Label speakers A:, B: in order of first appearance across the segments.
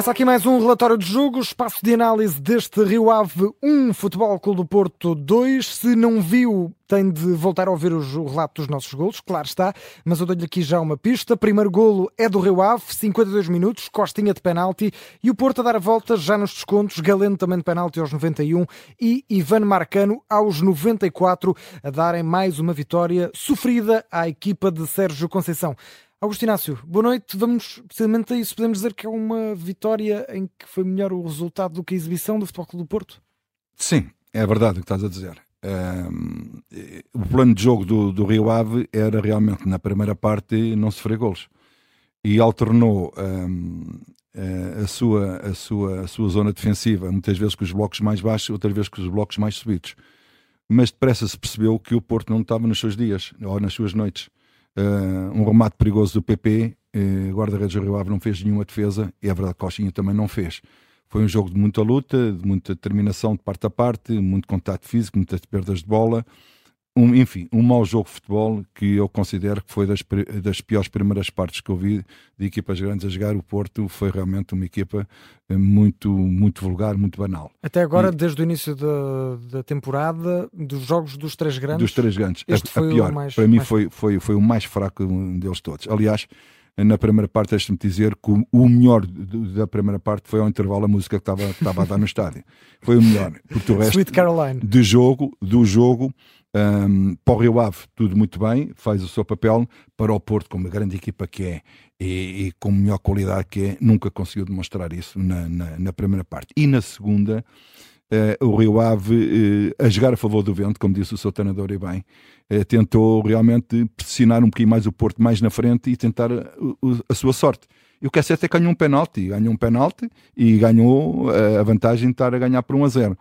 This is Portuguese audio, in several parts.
A: Começa aqui mais um relatório de jogo, espaço de análise deste Rio Ave 1, Futebol Clube do Porto 2. Se não viu, tem de voltar a ouvir o relato dos nossos golos, claro está, mas eu dou-lhe aqui já uma pista. Primeiro golo é do Rio Ave, 52 minutos, Costinha de penalti e o Porto a dar a volta já nos descontos, Galeno também de penalti aos 91 e Ivan Marcano aos 94 a darem mais uma vitória sofrida à equipa de Sérgio Conceição. Augusto Inácio, boa noite. Vamos precisamente a isso. Podemos dizer que é uma vitória em que foi melhor o resultado do que a exibição do Futebol Clube do Porto?
B: Sim, é verdade o que estás a dizer. Um, o plano de jogo do, do, Rio Ave era realmente na primeira parte não sofrer gols e alternou um, a, sua, a, sua, a sua zona defensiva, muitas vezes com os blocos mais baixos, outras vezes com os blocos mais subidos. Mas depressa se percebeu que o Porto não estava nos seus dias ou nas suas noites uh, um remate perigoso do PP, uh, eh, guarda-redes do Rio Ave não fez nenhuma defesa, e a verdade Coxinha também não fez. Foi um jogo de muita luta, de muita determinação de parte a parte, muito contato físico, muitas perdas de bola, um, enfim, um mau jogo de futebol que eu considero que foi das, das piores primeiras partes que eu vi de equipas grandes a jogar. O Porto foi realmente uma equipa eh, muito, muito vulgar, muito banal.
A: Até agora, e, desde o início da, da temporada, dos jogos dos três grandes,
B: dos três grandes, este a, foi a pior. Mais, Para mim, mais... foi, foi, foi o mais fraco deles todos. Aliás, na primeira parte, deixe-me dizer que o melhor da primeira parte foi ao intervalo a música que estava, estava a dar no estádio. Foi o melhor. Porque o resto
A: Sweet Caroline.
B: De jogo, do jogo, um, para o Rio Ave, tudo muito bem, faz o seu papel. Para o Porto, como a grande equipa que é e, e com melhor qualidade que é, nunca conseguiu demonstrar isso na, na, na primeira parte. E na segunda, uh, o Rio Ave, uh, a jogar a favor do vento, como disse o seu treinador e bem, uh, tentou realmente pressionar um bocadinho mais o Porto mais na frente e tentar a, a sua sorte. E o que é certo é que ganhou um penalti, ganhou um penalti e ganhou a vantagem de estar a ganhar por 1 a 0.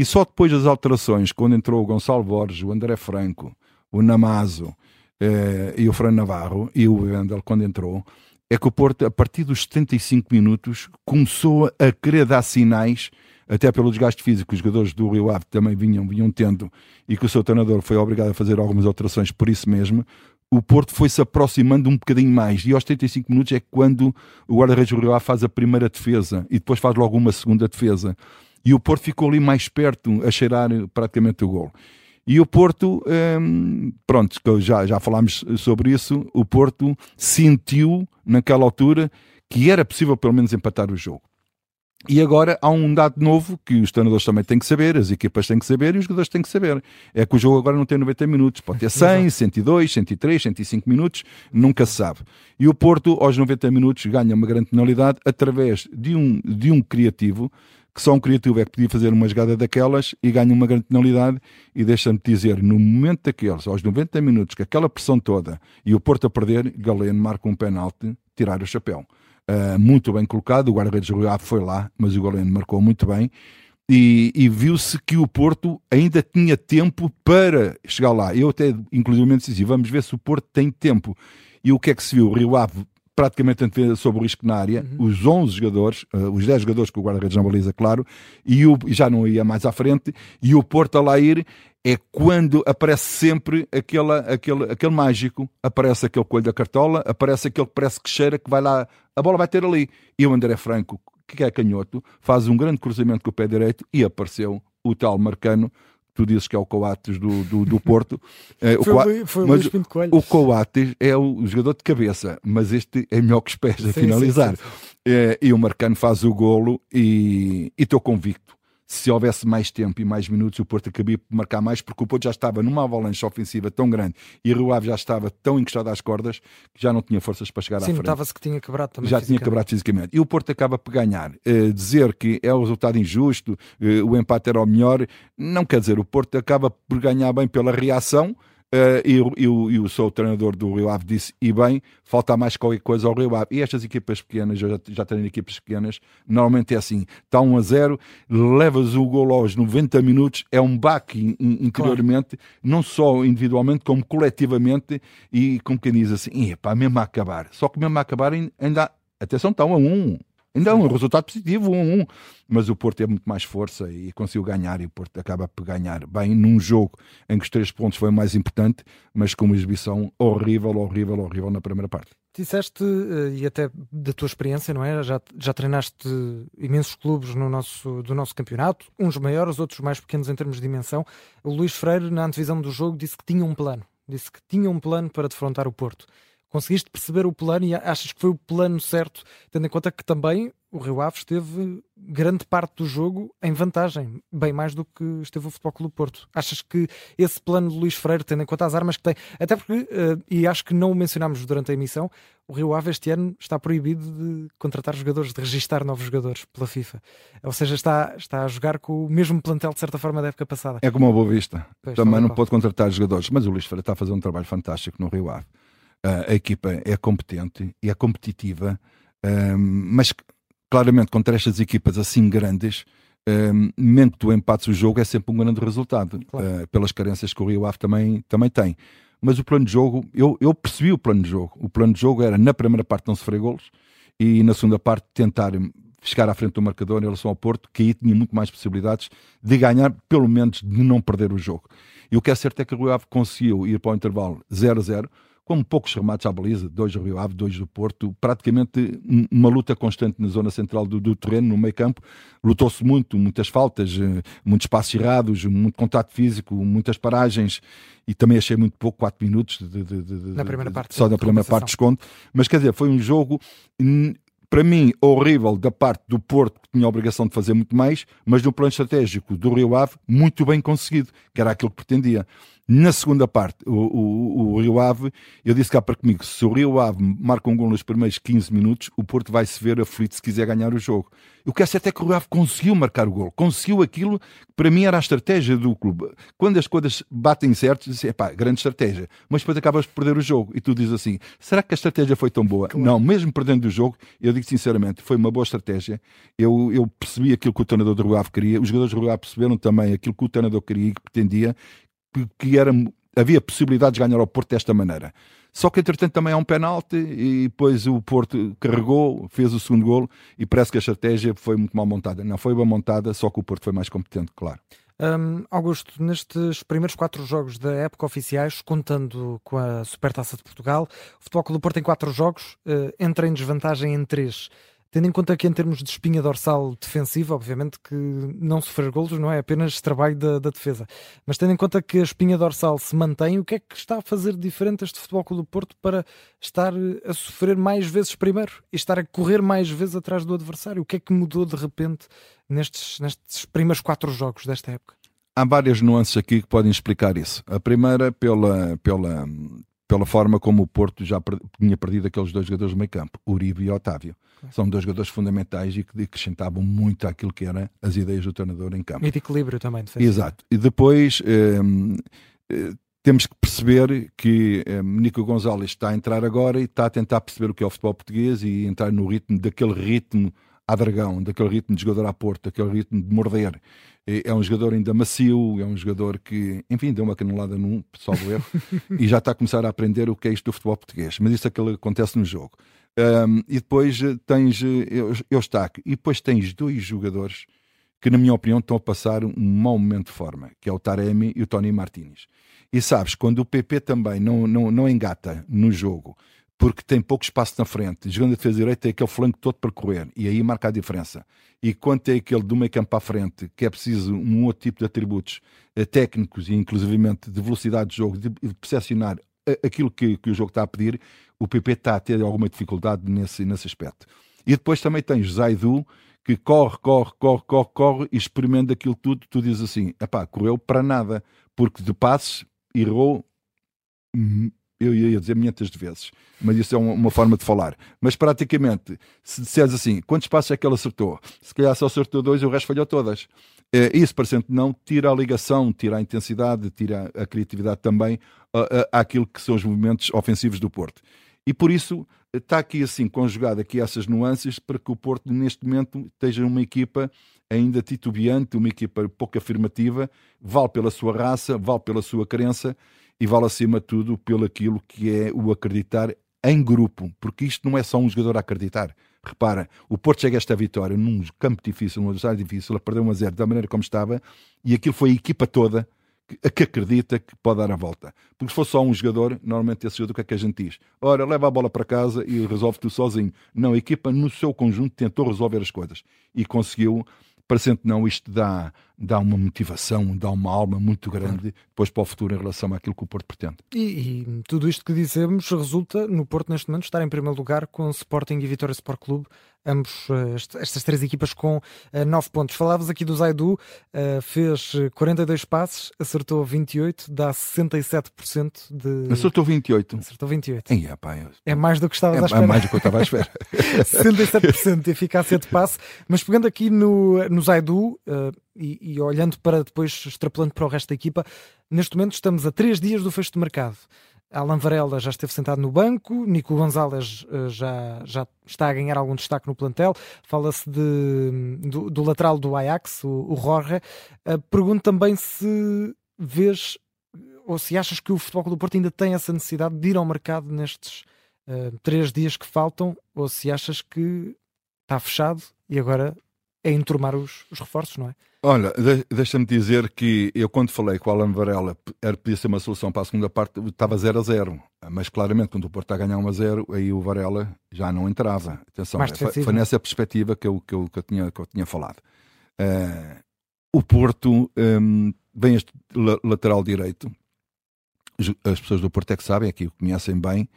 B: E só depois das alterações, quando entrou o Gonçalo Borges, o André Franco, o Namazo eh, e o Fran Navarro e o Wendel, quando entrou, é que o Porto, a partir dos 75 minutos, começou a querer dar sinais, até pelo desgaste físico que os jogadores do Rio Ave também vinham, vinham tendo, e que o seu treinador foi obrigado a fazer algumas alterações por isso mesmo, o Porto foi-se aproximando um bocadinho mais. E aos 75 minutos é quando o guarda-redes do Rio Ave faz a primeira defesa e depois faz logo uma segunda defesa e o Porto ficou ali mais perto a cheirar praticamente o gol. E o Porto, hum, pronto, já, já falámos sobre isso, o Porto sentiu naquela altura que era possível pelo menos empatar o jogo. E agora há um dado novo que os treinadores também têm que saber, as equipas têm que saber e os jogadores têm que saber. É que o jogo agora não tem 90 minutos, pode ter 100, 102, 103, 105 minutos, nunca se sabe. E o Porto, aos 90 minutos, ganha uma grande penalidade através de um, de um criativo que só um criativo é que podia fazer uma jogada daquelas e ganha uma grande penalidade. E deixa-me dizer, no momento daqueles, aos 90 minutos, que aquela pressão toda e o Porto a perder, Galeno marca um penalti, tirar o chapéu. Uh, muito bem colocado, o guarda-redes Rui Ave foi lá, mas o Galeno marcou muito bem. E, e viu-se que o Porto ainda tinha tempo para chegar lá. Eu até, inclusive, disse, vamos ver se o Porto tem tempo. E o que é que se viu? O Rio Ave praticamente sobre o risco na área, uhum. os 11 jogadores, uh, os 10 jogadores que o guarda-redes não baliza, claro, e, o, já não ia mais à frente, e o Porto a lá ir é quando aparece sempre aquele, aquele, aquele mágico, aparece aquele coelho da cartola, aparece aquele que parece que cheira, que vai lá, a bola vai ter ali. E o André Franco, que é canhoto, faz um grande cruzamento com o pé direito e apareceu o tal Marcano tu dizes que é o Coates do, do, do Porto.
A: É, foi, o, Coates, foi mas o,
B: o Coates é o jogador de cabeça, mas este é melhor que os pés a sim, finalizar. Sim, sim, é, e o Marcano faz o golo e estou convicto se houvesse mais tempo e mais minutos, o Porto acabia por marcar mais, porque o Porto já estava numa avalanche ofensiva tão grande e o Rio Ave já estava tão encostado às cordas que já não tinha forças para chegar
A: Sim,
B: à frente. Sim,
A: notava-se que tinha quebrado também.
B: Já tinha quebrado fisicamente. E o Porto acaba por ganhar. Uh, dizer que é o resultado injusto, uh, o empate era o melhor, não quer dizer. O Porto acaba por ganhar bem pela reação Uh, e, e, e, o seu treinador do Rio Ave disse, e bem, falta mais qualquer coisa ao Rio Ave. E estas equipas pequenas, eu já, já tenho equipas pequenas, normalmente é assim, está 1 a 0, levas o gol aos 90 minutos, é um baque interiormente, claro. não só individualmente, como coletivamente, e como quem diz assim, epá, mesmo a acabar. Só que mesmo a acabar ainda, atenção, está 1 a 1, Ainda é um resultado positivo, 1 um, um, mas o Porto é muito mais força e conseguiu ganhar e o Porto acaba por ganhar bem num jogo em que os três pontos foi o mais importante, mas com uma exibição horrível, horrível, horrível na primeira parte.
A: Disseste, eh, e até da tua experiência, não é? Já, já treinaste imensos clubes no nosso, do nosso campeonato, uns maiores, outros mais pequenos em termos de dimensão. O Luís Freire, na antevisão do jogo, disse que tinha um plano. Disse que tinha um plano para defrontar o Porto. Conseguiste perceber o plano e achas que foi o plano certo, tendo em conta que também o Rio Ave esteve grande parte do jogo em vantagem, bem mais do que esteve o Futebol Clube Porto. Achas que esse plano de Luís Freire, tendo em conta as armas que tem, até porque, uh, e acho que não o mencionámos durante a emissão, o Rio Ave este ano está proibido de contratar jogadores, de registar novos jogadores pela FIFA. Ou seja, está, está a jogar com o mesmo plantel, de certa forma, da época passada.
B: É como a Boa Vista. Pois, Também não pode contratar jogadores, mas o Luís Freire está a fazer um trabalho fantástico no Rio Ave a equipa é competente e é competitiva, mas claramente contra estas equipas assim grandes, um, mesmo que tu empates o jogo, é sempre um grande resultado, claro. uh, pelas carências que o Rio Ave também, também tem. Mas o plano de jogo, eu, eu percebi o plano de jogo. O plano de jogo era, na primeira parte, não sofrer golos e na segunda parte, tentar chegar à frente do marcador em relação ao Porto, que aí tinha muito mais possibilidades de ganhar, pelo menos de não perder o jogo. E o que é certo é que o Rio Ave conseguiu ir para o intervalo 0 a 0 com poucos remates à baliza, dois do Rio Ave, dois do Porto, praticamente uma luta constante na zona central do, do terreno, no meio campo. Lutou-se muito, muitas faltas, eh, muitos passos errados, muito contato físico, muitas paragens e também achei muito pouco, 4 minutos de, de, de,
A: na primeira parte,
B: só na primeira parte de desconto. Mas quer dizer, foi um jogo para mim, horrível da parte do Porto, que tinha a obrigação de fazer muito mais, mas no plano estratégico do Rio Ave, muito bem conseguido, que era aquilo que pretendia. Na segunda parte, o, o, o, Rio Ave, eu disse cá para comigo: se o Rio Ave marca um gol nos primeiros 15 minutos, o Porto vai se ver aflito se quiser ganhar o jogo. O que é certo é que o Rio Ave conseguiu marcar o gol, conseguiu aquilo que para mim era a estratégia do clube. Quando as coisas batem certo, diz, pá, grande estratégia, mas depois acabas por perder o jogo e tu dizes assim: será que a estratégia foi tão boa? Claro. Não, mesmo perdendo o jogo, eu digo sinceramente, foi uma boa estratégia. Eu, eu percebi aquilo que o treinador do Rio Ave queria, os jogadores do Rio Ave perceberam também aquilo que o treinador queria e que pretendia que era, havia possibilidade de ganhar ao Porto desta maneira. Só que entretanto também há um penalti e depois o Porto carregou, fez o segundo golo e parece que a estratégia foi muito mal montada. Não foi bem montada, só que o Porto foi mais competente, claro.
A: Um, Augusto, nestes primeiros quatro jogos da época oficiais, contando com a Supertaça de Portugal, o Futebol Clube do Porto tem quatro jogos, uh, entra em desvantagem em três. Tendo em conta que em termos de espinha dorsal defensiva, obviamente que não sofrer golos não é apenas trabalho da, da, defesa, mas tendo em conta que a espinha dorsal se mantém, o que é que está a fazer diferente este Futebol Clube do Porto para estar a sofrer mais vezes primeiro e estar a correr mais vezes atrás do adversário? O que é que mudou de repente nestes, nestes primeiros quatro jogos desta época?
B: Há várias nuances aqui que podem explicar isso. A primeira, pela, pela, pela forma como o Porto já tinha perdido aqueles dois jogadores do meio campo, Uribe e Otávio são dois jogadores fundamentais e que acrescentavam muito àquilo que eram as ideias do treinador em campo.
A: E de equilíbrio também.
B: De Exato. E depois hum, eh, temos que perceber que hum, Nico Gonzalez está a entrar agora e está a tentar perceber o que é o futebol português e entrar no ritmo daquele ritmo a dragão, daquele ritmo de jogador à porta, daquele ritmo de morder. É um jogador ainda macio, é um jogador que, enfim, deu uma canelada num, salvo erro, e já está a começar a aprender o que é isto do futebol português. Mas isso é que acontece no jogo. Um, e depois eh, tens eh, Eustáquio. E depois tens dois jogadores que, na minha opinião, estão a passar um mau momento de forma, que é o Taremi e o Tony Martínez. E sabes, quando o PP também não, não, não engata no jogo, porque tem pouco espaço na frente, jogando a defesa direita, tem aquele flanco todo para correr, e aí marca a diferença. E quando tem aquele do meio campo à frente, que é preciso um outro tipo de atributos eh, técnicos e inclusivamente de velocidade de jogo, de, percepcionar aquilo que, que o jogo está a pedir, o PP está a ter alguma dificuldade nesse, nesse aspecto. E depois também tens Zaidu, que corre, corre, corre, corre, corre e experimenta aquilo tudo. Tu dizes assim: correu para nada, porque de passes errou. Eu ia dizer milhentas de vezes, mas isso é uma, forma de falar. Mas praticamente, se disseres assim, quantos passos é que ele acertou? Se calhar só acertou dois e o resto falhou todas. É, isso, parecendo não, tira a ligação, tira a intensidade, tira a criatividade também àquilo que são os movimentos ofensivos do Porto. E por isso está aqui assim conjugado aqui essas nuances para que o Porto neste momento esteja uma equipa ainda titubeante, uma equipa pouco afirmativa, vale pela sua raça, vale pela sua crença e vale acima de tudo pelo aquilo que é o acreditar em grupo, porque isto não é só um jogador a acreditar. Repara, o Porto chega a esta vitória num campo difícil, num adversário difícil, a perder 1 a 0 da maneira como estava, e aquilo foi a equipa toda que, que acredita que pode dar a volta. Porque se fosse só um jogador, normalmente esse jogador o que é que a gente diz? Ora, leva a bola para casa e resolve tudo sozinho. Não, a equipa no seu conjunto tentou resolver as coisas e conseguiu parecendo não, isto dá, dá uma motivação, dá uma alma muito grande depois para o futuro em relação àquilo que o Porto pretende.
A: E, e tudo isto que dizemos resulta no Porto neste momento estar em primeiro lugar com Sporting e Vitória Sport Clube ambos eh, estas três equipas com uh, nove pontos. Falavas aqui do Zaidu, uh, fez 42 passes, acertou 28, dá 67% de.
B: Acertou 28.
A: Acertou 28.
B: Ei, pá, eu...
A: É mais do que estavas
B: é,
A: à espera.
B: É mais do que eu estava à espera.
A: 67% de eficácia de passe, mas pegando aqui no, no Zaidu e, e olhando para depois, extrapolando para o resto da equipa, neste momento estamos a três dias do fecho de mercado. Alan Varela já esteve sentado no banco, Nico Gonzalez uh, já, já está a ganhar algum destaque no plantel. Fala-se do, do, lateral do Ajax, o, o Jorge. Uh, pergunto também se vês ou se achas que o Futebol do Porto ainda tem essa necessidade de ir ao mercado nestes uh, três dias que faltam, ou se achas que está fechado e agora é enturmar os, os reforços, não é?
B: Olha, deixa-me dizer que eu quando falei com o Alan Varela era, podia ser uma solução para a segunda parte, estava 0 a 0. Mas claramente quando o Porto está a ganhar 1 a 0, aí o Varela já não entrava. Atenção, foi, foi, nessa perspectiva que eu, que eu, que eu, tinha, que eu tinha falado. Uh, o Porto um, vem este lateral direito. As pessoas do Porto é que sabem, aqui o conhecem bem.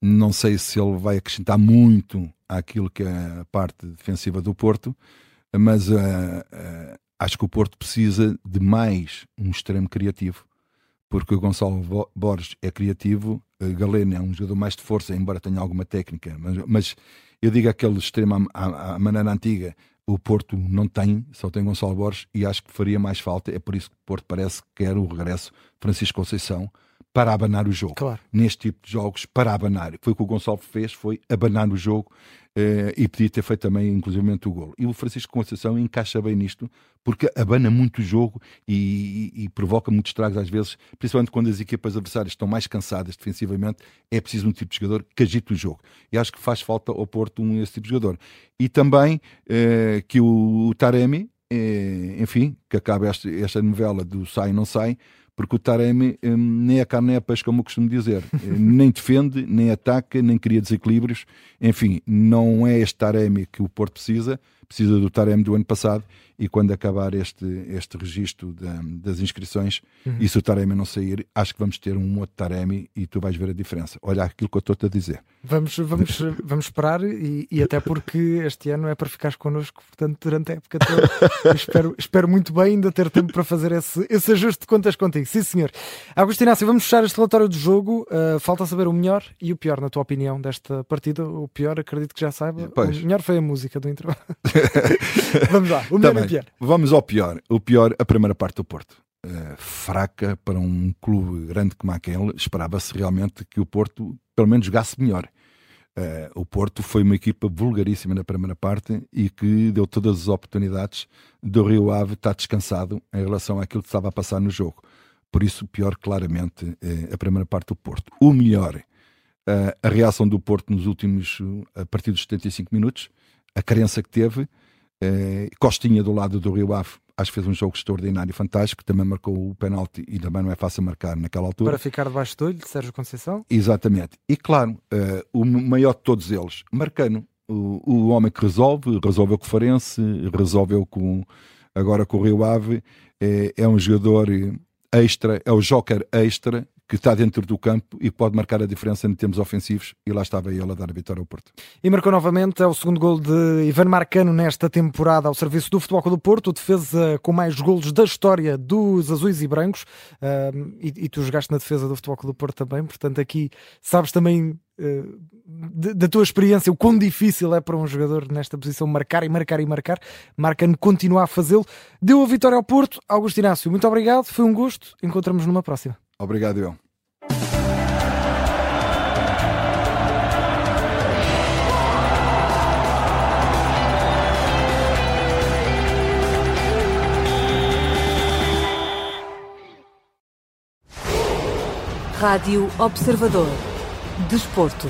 B: Não sei se ele vai acrescentar muito àquilo que é a parte defensiva do Porto, mas uh, uh, acho que o Porto precisa de mais um extremo criativo, porque o Gonçalo Borges é criativo, Galeno é um jogador mais de força, embora tenha alguma técnica, mas, mas eu digo aquele extremo à, à, maneira antiga, o Porto não tem, só tem Gonçalo Borges, e acho que faria mais falta, é por isso que o Porto parece que quer o regresso Francisco Conceição, para abanar o jogo.
A: Claro.
B: Neste tipo de jogos, para abanar. Foi o que o Gonçalo fez, foi abanar o jogo eh, e podia ter feito também, inclusive, o gol. E o Francisco Conceição encaixa bem nisto, porque abana muito o jogo e, e, e, provoca muitos estragos às vezes, principalmente quando as equipas adversárias estão mais cansadas defensivamente, é preciso um tipo de jogador que agite o jogo. E acho que faz falta ao Porto um esse tipo de jogador. E também eh, que o, o Taremi, eh, enfim, que acaba esta, esta novela do sai não sai, porque o Taremi um, nem é carne nem é peixe, como eu costumo dizer. nem defende, nem ataca, nem cria desequilíbrios. Enfim, não é este Taremi que o Porto precisa, precisa do Taremi do ano passado e quando acabar este, este registro das inscrições uhum. e se o Taremi não sair, acho que vamos ter um outro Taremi e tu vais ver a diferença. Olha aquilo que eu estou-te a dizer.
A: Vamos, vamos, vamos esperar e, e, até porque este ano é para ficares connosco, portanto, durante a época toda, espero, espero muito bem ainda ter tempo para fazer esse, esse ajuste de contas contigo. Sim, senhor. Agostinho Inácio, vamos fechar este relatório do jogo. Uh, falta saber o melhor e o pior, na tua opinião, desta partida. O pior, acredito que já saiba. Pois. O melhor foi a música do intervalo. vamos lá, o melhor pior.
B: Vamos ao pior. O pior, a primeira parte do Porto. Uh, fraca para um clube grande como aquele. Esperava-se realmente que o Porto, pelo menos, jogasse melhor. Uh, o Porto foi uma equipa vulgaríssima na primeira parte e que deu todas as oportunidades do Rio Ave estar descansado em relação àquilo que estava a passar no jogo. Por isso, pior claramente uh, a primeira parte do Porto. O melhor, a reação do Porto nos últimos, a partir dos 75 minutos, a crença que teve, eh, Costinha do lado do Rio Ave, acho que fez um jogo extraordinário, fantástico, também marcou o penalti e também não é fácil marcar naquela altura.
A: Para ficar debaixo do olho de Sérgio Conceição?
B: Exatamente. E claro, uh, o maior de todos eles, Marcano, o, o homem que resolve, resolveu com o Farense, resolveu com, agora com o Rio Ave, é, é um jogador extra, é o joker extra que está dentro do campo e pode marcar a diferença em termos ofensivos e lá estava ele a dar a vitória ao Porto.
A: E marcou novamente, é o segundo gol de Ivan Marcano nesta temporada ao serviço do Futebol Clube do Porto, defesa com mais golos da história dos azuis e brancos. Uh, e, e, tu jogaste na defesa do Futebol Clube do Porto também, portanto aqui sabes também uh, da tua experiência o quão difícil é para um jogador nesta posição marcar e marcar e marcar, Marcano continua a fazê-lo, deu a vitória ao Porto, Augusto Inácio, muito obrigado, foi um gosto, encontramos numa próxima.
B: Obrigado, eu.
C: Rádio Observador. Desporto.